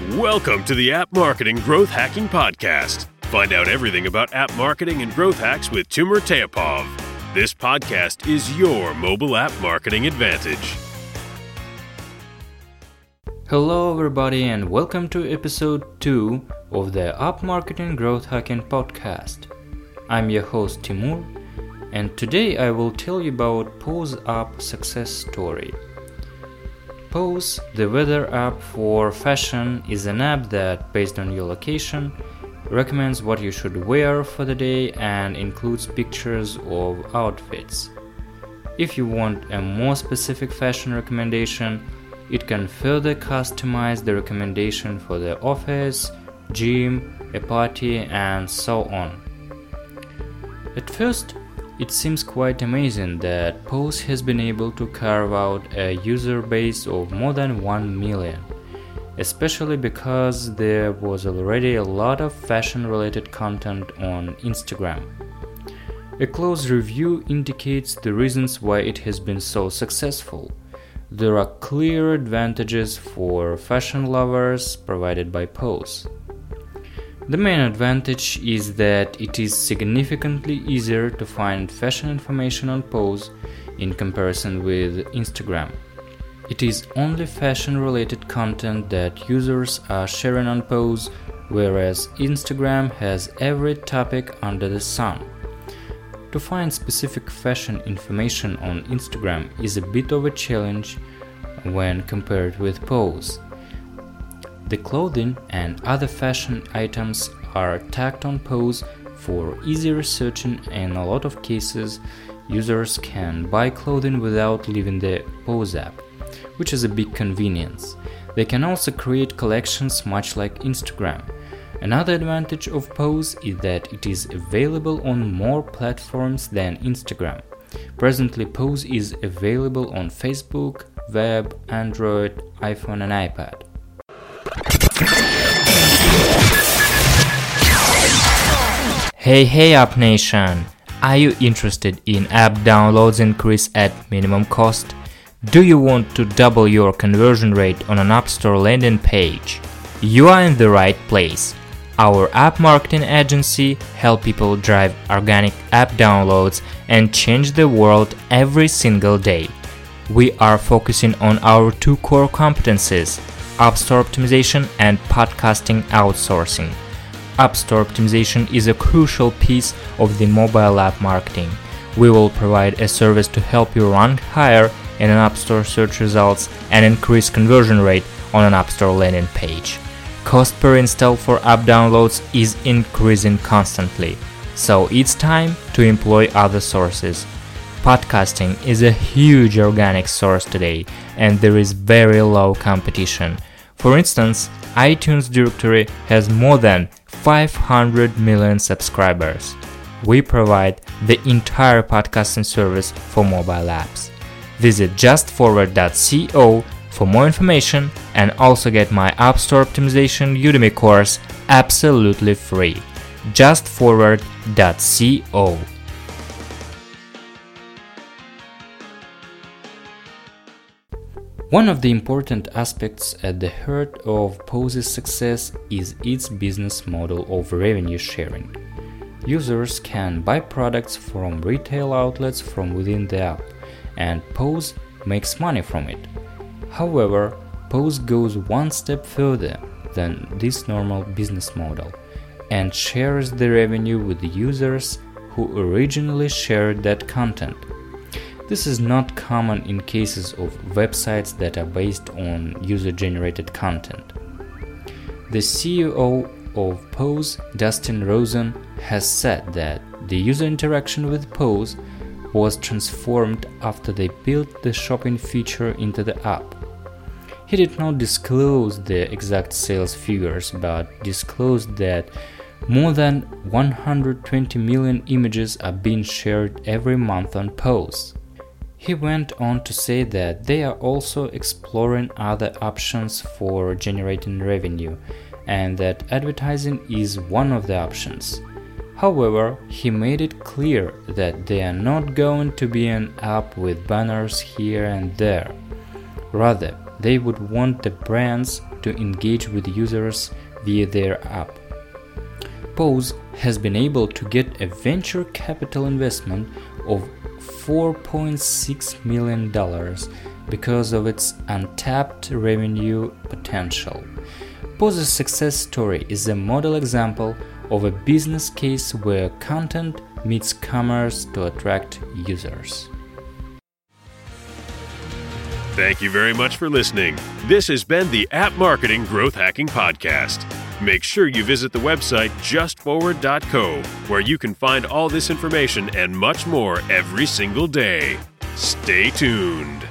Welcome to the App Marketing Growth Hacking Podcast. Find out everything about app marketing and growth hacks with Timur Teapov. This podcast is your mobile app marketing advantage. Hello, everybody, and welcome to episode 2 of the App Marketing Growth Hacking Podcast. I'm your host Timur, and today I will tell you about Pose App success story. Pose, the weather app for fashion, is an app that, based on your location, recommends what you should wear for the day and includes pictures of outfits. If you want a more specific fashion recommendation, it can further customize the recommendation for the office, gym, a party, and so on. At first, it seems quite amazing that Pose has been able to carve out a user base of more than 1 million, especially because there was already a lot of fashion related content on Instagram. A close review indicates the reasons why it has been so successful. There are clear advantages for fashion lovers provided by Pose. The main advantage is that it is significantly easier to find fashion information on Pose in comparison with Instagram. It is only fashion related content that users are sharing on Pose, whereas Instagram has every topic under the sun. To find specific fashion information on Instagram is a bit of a challenge when compared with Pose. The clothing and other fashion items are tagged on Pose for easier searching and in a lot of cases users can buy clothing without leaving the Pose app, which is a big convenience. They can also create collections much like Instagram. Another advantage of Pose is that it is available on more platforms than Instagram. Presently, Pose is available on Facebook, web, Android, iPhone, and iPad. Hey hey App Nation! Are you interested in app downloads increase at minimum cost? Do you want to double your conversion rate on an App Store landing page? You are in the right place. Our app marketing agency help people drive organic app downloads and change the world every single day. We are focusing on our two core competencies App Store optimization and podcasting outsourcing. App Store optimization is a crucial piece of the mobile app marketing. We will provide a service to help you rank higher in an App Store search results and increase conversion rate on an App Store landing page. Cost per install for app downloads is increasing constantly, so it's time to employ other sources. Podcasting is a huge organic source today, and there is very low competition. For instance, iTunes directory has more than 500 million subscribers. We provide the entire podcasting service for mobile apps. Visit justforward.co for more information and also get my App Store Optimization Udemy course absolutely free. justforward.co One of the important aspects at the heart of Pose's success is its business model of revenue sharing. Users can buy products from retail outlets from within the app, and Pose makes money from it. However, Pose goes one step further than this normal business model and shares the revenue with the users who originally shared that content. This is not common in cases of websites that are based on user generated content. The CEO of Pose, Dustin Rosen, has said that the user interaction with Pose was transformed after they built the shopping feature into the app. He did not disclose the exact sales figures but disclosed that more than 120 million images are being shared every month on Pose. He went on to say that they are also exploring other options for generating revenue and that advertising is one of the options. However, he made it clear that they are not going to be an app with banners here and there. Rather, they would want the brands to engage with users via their app. Pose has been able to get a venture capital investment of $4.6 million because of its untapped revenue potential. Pose's success story is a model example of a business case where content meets commerce to attract users. Thank you very much for listening. This has been the App Marketing Growth Hacking Podcast. Make sure you visit the website justforward.co, where you can find all this information and much more every single day. Stay tuned.